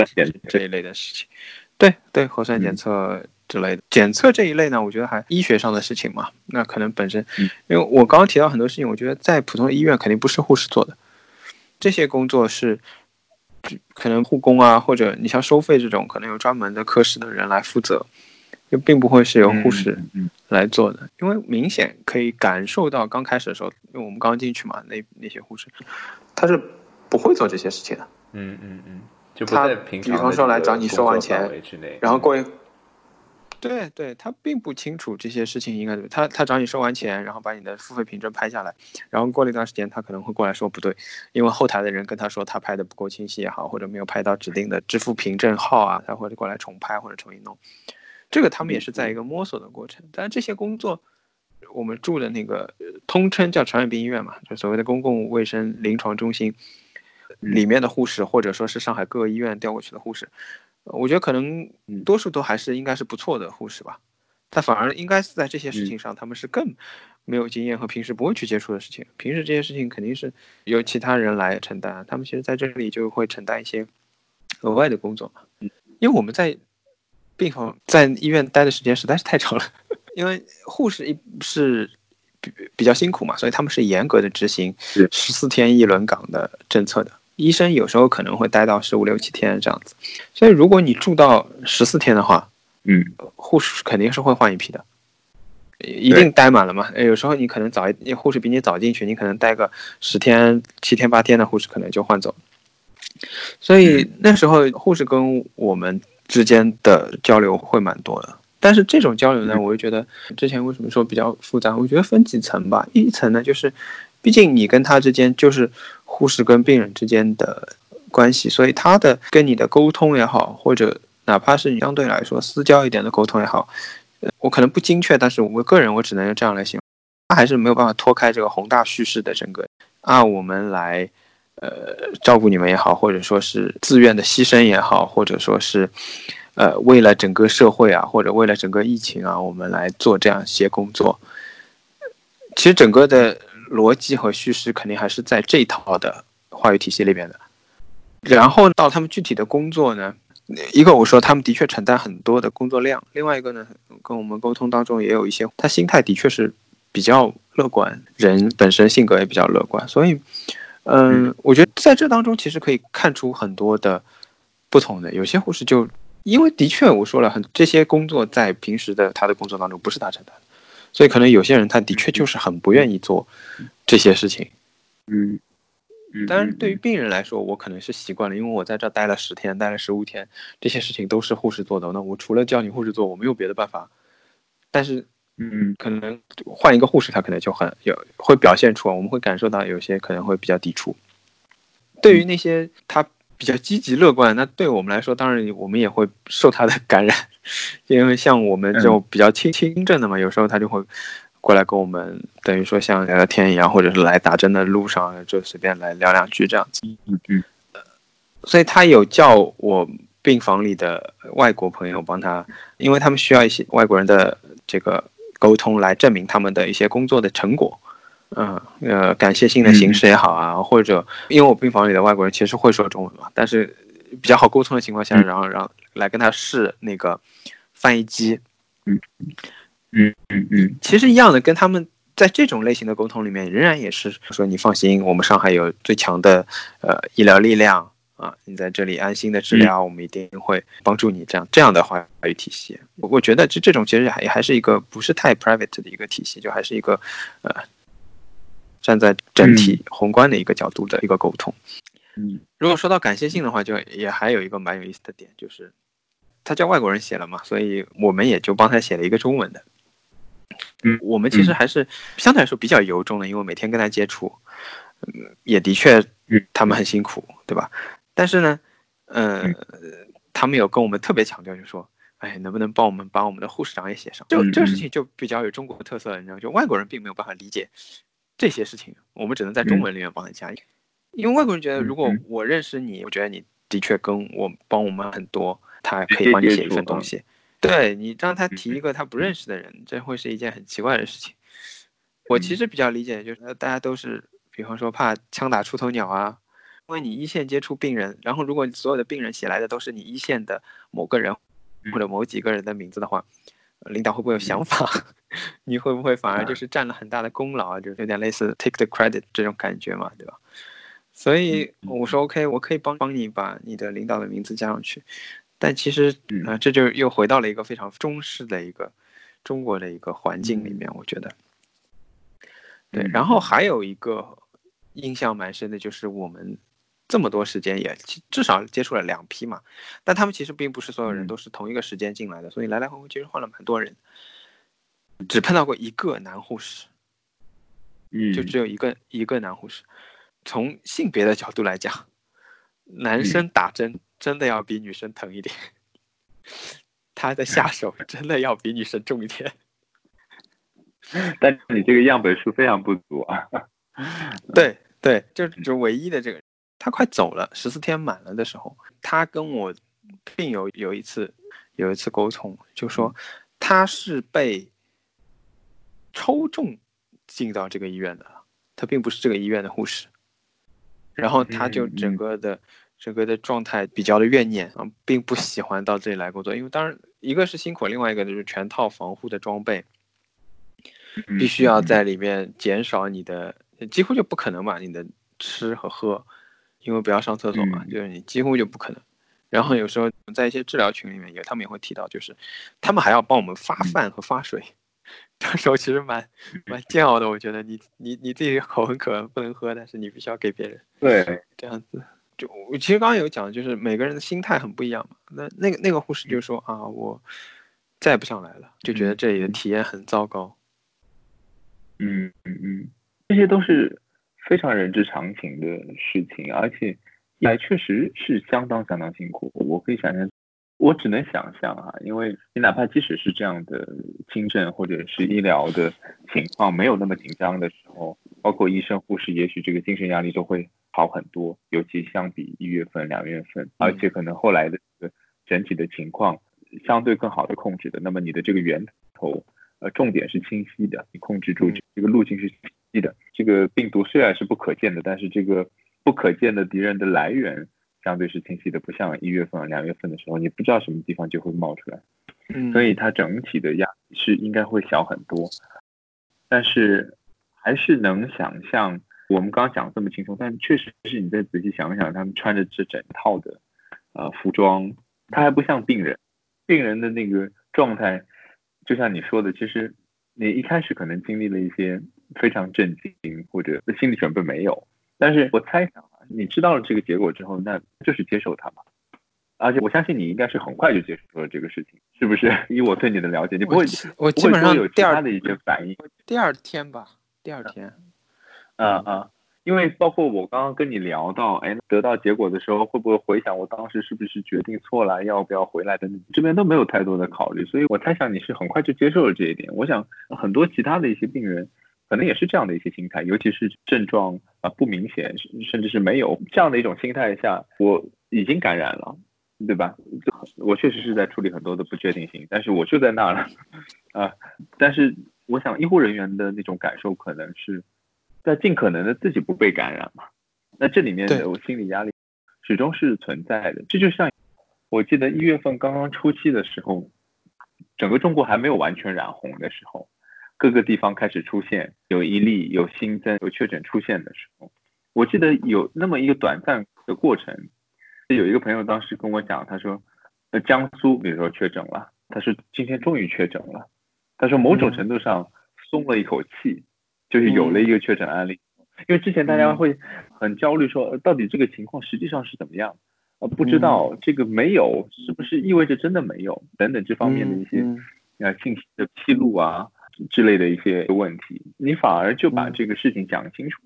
Speaker 1: 这一类的事情。对对，核酸检测之类的。检测这一类呢，我觉得还医学上的事情嘛，那可能本身，因为我刚刚提到很多事情，我觉得在普通的医院肯定不是护士做的，这些工作是可能护工啊，或者你像收费这种，可能有专门的科室的人来负责，就并不会是由护士来做的，因为明显可以感受到刚开始的时候，因为我们刚进去嘛，那那些护士他是不会做这些事情的，
Speaker 2: 嗯嗯嗯。
Speaker 1: 就他比方说来找你收完钱，然后过一，对对，他并不清楚这些事情应该怎么。他他找你收完钱，然后把你的付费凭证拍下来，然后过了一段时间，他可能会过来说不对，因为后台的人跟他说他拍的不够清晰也好，或者没有拍到指定的支付凭证号啊，他或者过来重拍或者重新弄。这个他们也是在一个摸索的过程。但这些工作，我们住的那个通称叫传染病医院嘛，就所谓的公共卫生临床中心。里面的护士，或者说是上海各个医院调过去的护士，我觉得可能多数都还是应该是不错的护士吧。他反而应该是在这些事情上，他们是更没有经验和平时不会去接触的事情。平时这些事情肯定是由其他人来承担，他们其实在这里就会承担一些额外的工作嘛。因为我们在病房在医院待的时间实在是太长了，因为护士一是比比较辛苦嘛，所以他们是严格的执行十四天一轮岗的政策的。医生有时候可能会待到十五六七天这样子，所以如果你住到十四天的话，
Speaker 3: 嗯，
Speaker 1: 护士肯定是会换一批的，一定待满了嘛。有时候你可能早一，护士比你早进去，你可能待个十天、七天、八天的护士可能就换走。所以那时候护士跟我们之间的交流会蛮多的，但是这种交流呢，我就觉得之前为什么说比较复杂？我觉得分几层吧，一层呢就是，毕竟你跟他之间就是。护士跟病人之间的关系，所以他的跟你的沟通也好，或者哪怕是你相对来说私交一点的沟通也好，我可能不精确，但是我个人我只能用这样来形容，他还是没有办法脱开这个宏大叙事的整个啊，我们来呃照顾你们也好，或者说是自愿的牺牲也好，或者说是呃为了整个社会啊，或者为了整个疫情啊，我们来做这样一些工作。其实整个的。逻辑和叙事肯定还是在这一套的话语体系里边的，然后到他们具体的工作呢，一个我说他们的确承担很多的工作量，另外一个呢，跟我们沟通当中也有一些，他心态的确是比较乐观，人本身性格也比较乐观，所以，嗯，我觉得在这当中其实可以看出很多的不同的，有些护士就因为的确我说了很这些工作在平时的他的工作当中不是他承担的。所以可能有些人他的确就是很不愿意做这些事情，
Speaker 3: 嗯，
Speaker 1: 当然对于病人来说，我可能是习惯了，因为我在这待了十天，待了十五天，这些事情都是护士做的，那我除了叫你护士做，我没有别的办法。但是，
Speaker 3: 嗯，
Speaker 1: 可能换一个护士，他可能就很有会表现出，我们会感受到有些可能会比较抵触。对于那些他。比较积极乐观，那对我们来说，当然我们也会受他的感染，因为像我们这种比较轻轻症的嘛，有时候他就会过来跟我们，等于说像聊聊天一样，或者是来打针的路上就随便来聊两句这样子。
Speaker 3: 嗯嗯。
Speaker 1: 所以他有叫我病房里的外国朋友帮他，因为他们需要一些外国人的这个沟通来证明他们的一些工作的成果，嗯呃感谢信的形式也好啊，或者因为我病房里的外国人其实会说中文嘛，但是比较好沟通的情况下，然后让来跟他试那个翻译机，
Speaker 3: 嗯嗯嗯嗯，
Speaker 1: 其实一样的，跟他们在这种类型的沟通里面，仍然也是说你放心，我们上海有最强的呃医疗力量啊，你在这里安心的治疗，我们一定会帮助你这样这样的话语体系。我我觉得这这种其实还还是一个不是太 private 的一个体系，就还是一个呃。站在整体宏观的一个角度的一个沟通，
Speaker 3: 嗯，
Speaker 1: 如果说到感谢信的话，就也还有一个蛮有意思的点，就是他叫外国人写了嘛，所以我们也就帮他写了一个中文的。
Speaker 3: 嗯，
Speaker 1: 我们其实还是相对来说比较由衷的，因为每天跟他接触，嗯，也的确，他们很辛苦，对吧？但是呢，呃，他们有跟我们特别强调，就说，哎，能不能帮我们把我们的护士长也写上？就这个事情就比较有中国特色，你知道，就外国人并没有办法理解。这些事情，我们只能在中文里面帮他加，因为外国人觉得，如果我认识你，我觉得你的确跟我帮我们很多，他可以帮你写一份东西。对你让他提一个他不认识的人，这会是一件很奇怪的事情。我其实比较理解，就是大家都是，比方说怕枪打出头鸟啊，因为你一线接触病人，然后如果你所有的病人写来的都是你一线的某个人或者某几个人的名字的话。领导会不会有想法？你会不会反而就是占了很大的功劳啊？就有点类似 take the credit 这种感觉嘛，对吧？所以我说 OK，我可以帮帮你把你的领导的名字加上去。但其实啊，这就又回到了一个非常中式的一个中国的一个环境里面，我觉得。对，然后还有一个印象蛮深的就是我们。这么多时间也至少接触了两批嘛，但他们其实并不是所有人都是同一个时间进来的，所以来来回回其实换了蛮多人，只碰到过一个男护士，
Speaker 3: 嗯，
Speaker 1: 就只有一个一个男护士。从性别的角度来讲，男生打针真的要比女生疼一点，他的下手 真的要比女生重一点。
Speaker 3: 但你这个样本数非常不足啊。
Speaker 1: 对对，就就唯一的这个。他快走了，十四天满了的时候，他跟我病友有一次有一次沟通，就说他是被抽中进到这个医院的，他并不是这个医院的护士，然后他就整个的整个的状态比较的怨念啊，并不喜欢到这里来工作，因为当然一个是辛苦，另外一个就是全套防护的装备，必须要在里面减少你的，几乎就不可能吧，你的吃和喝。因为不要上厕所嘛，就是你几乎就不可能。然后有时候在一些治疗群里面，也他们也会提到，就是他们还要帮我们发饭和发水，这时候其实蛮蛮煎熬的。我觉得你你你自己口很渴不能喝，但是你必须要给别人。
Speaker 3: 对，
Speaker 1: 这样子就我其实刚刚有讲，就是每个人的心态很不一样嘛。那那个那个护士就说啊，我再也不想来了，就觉得这里的体验很糟糕。
Speaker 3: 嗯嗯嗯，这些都是。非常人之常情的事情，而且也确实是相当相当辛苦。我可以想象，我只能想象啊，因为你哪怕即使是这样的轻症或者是医疗的情况没有那么紧张的时候，包括医生护士，也许这个精神压力都会好很多，尤其相比一月份、两月份，而且可能后来的这个整体的情况相对更好的控制的，那么你的这个源头呃重点是清晰的，你控制住这个路径是清晰。的这个病毒虽然是不可见的，但是这个不可见的敌人的来源相对是清晰的，不像一月份、两月份的时候，你不知道什么地方就会冒出来，
Speaker 1: 嗯，
Speaker 3: 所以它整体的压力是应该会小很多。但是还是能想象，我们刚刚讲这么轻松，但确实是你再仔细想想，他们穿着这整套的呃服装，他还不像病人，病人的那个状态，就像你说的，其实你一开始可能经历了一些。非常震惊，或者心理准备没有。但是我猜想啊，你知道了这个结果之后，那就是接受它嘛。而且我相信你应该是很快就接受了这个事情，是不是？以我对你的了解，你不会，
Speaker 1: 我基本上
Speaker 3: 有其他的一些反应。
Speaker 1: 第二天吧，第二天。
Speaker 3: 啊啊。因为包括我刚刚跟你聊到，哎，得到结果的时候，会不会回想我当时是不是决定错了，要不要回来等等，这边都没有太多的考虑，所以我猜想你是很快就接受了这一点。我想很多其他的一些病人。可能也是这样的一些心态，尤其是症状啊不明显，甚至是没有这样的一种心态下，我已经感染了，对吧？我确实是在处理很多的不确定性，但是我就在那了 啊。但是我想医护人员的那种感受可能是在尽可能的自己不被感染嘛。那这里面的我心理压力始终是存在的。这就像我记得一月份刚刚初期的时候，整个中国还没有完全染红的时候，各个地方开始出现有一例有新增有确诊出现的时候，我记得有那么一个短暂的过程。有一个朋友当时跟我讲，他说，呃，江苏比如说确诊了，他说今天终于确诊了，他说某种程度上松了一口气，就是有了一个确诊案例，因为之前大家会很焦虑，说到底这个情况实际上是怎么样，呃，不知道这个没有是不是意味着真的没有？等等这方面的一些呃信息的披露啊之类的一些问题，你反而就把这个事情讲清楚。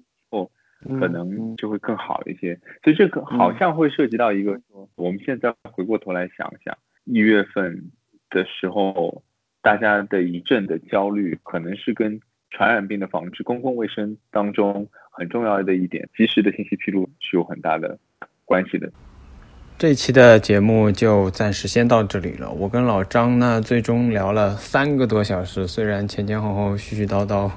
Speaker 3: 可能就会更好一些，所以这个好像会涉及到一个说，我们现在回过头来想一想，一月份的时候，大家的一阵的焦虑，可能是跟传染病的防治、公共卫生当中很重要的一点，及时的信息披露是有很大的关系的。
Speaker 1: 这期的节目就暂时先到这里了。我跟老张呢，最终聊了三个多小时，虽然前前后后絮絮叨叨。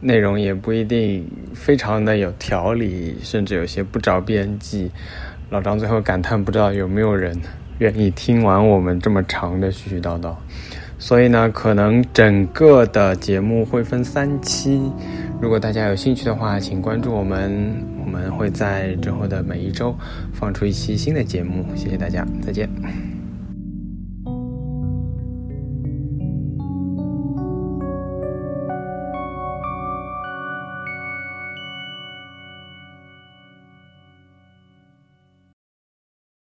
Speaker 1: 内容也不一定非常的有条理，甚至有些不着边际。老张最后感叹：不知道有没有人愿意听完我们这么长的絮絮叨叨。所以呢，可能整个的节目会分三期。如果大家有兴趣的话，请关注我们，我们会在之后的每一周放出一期新的节目。谢谢大家，再见。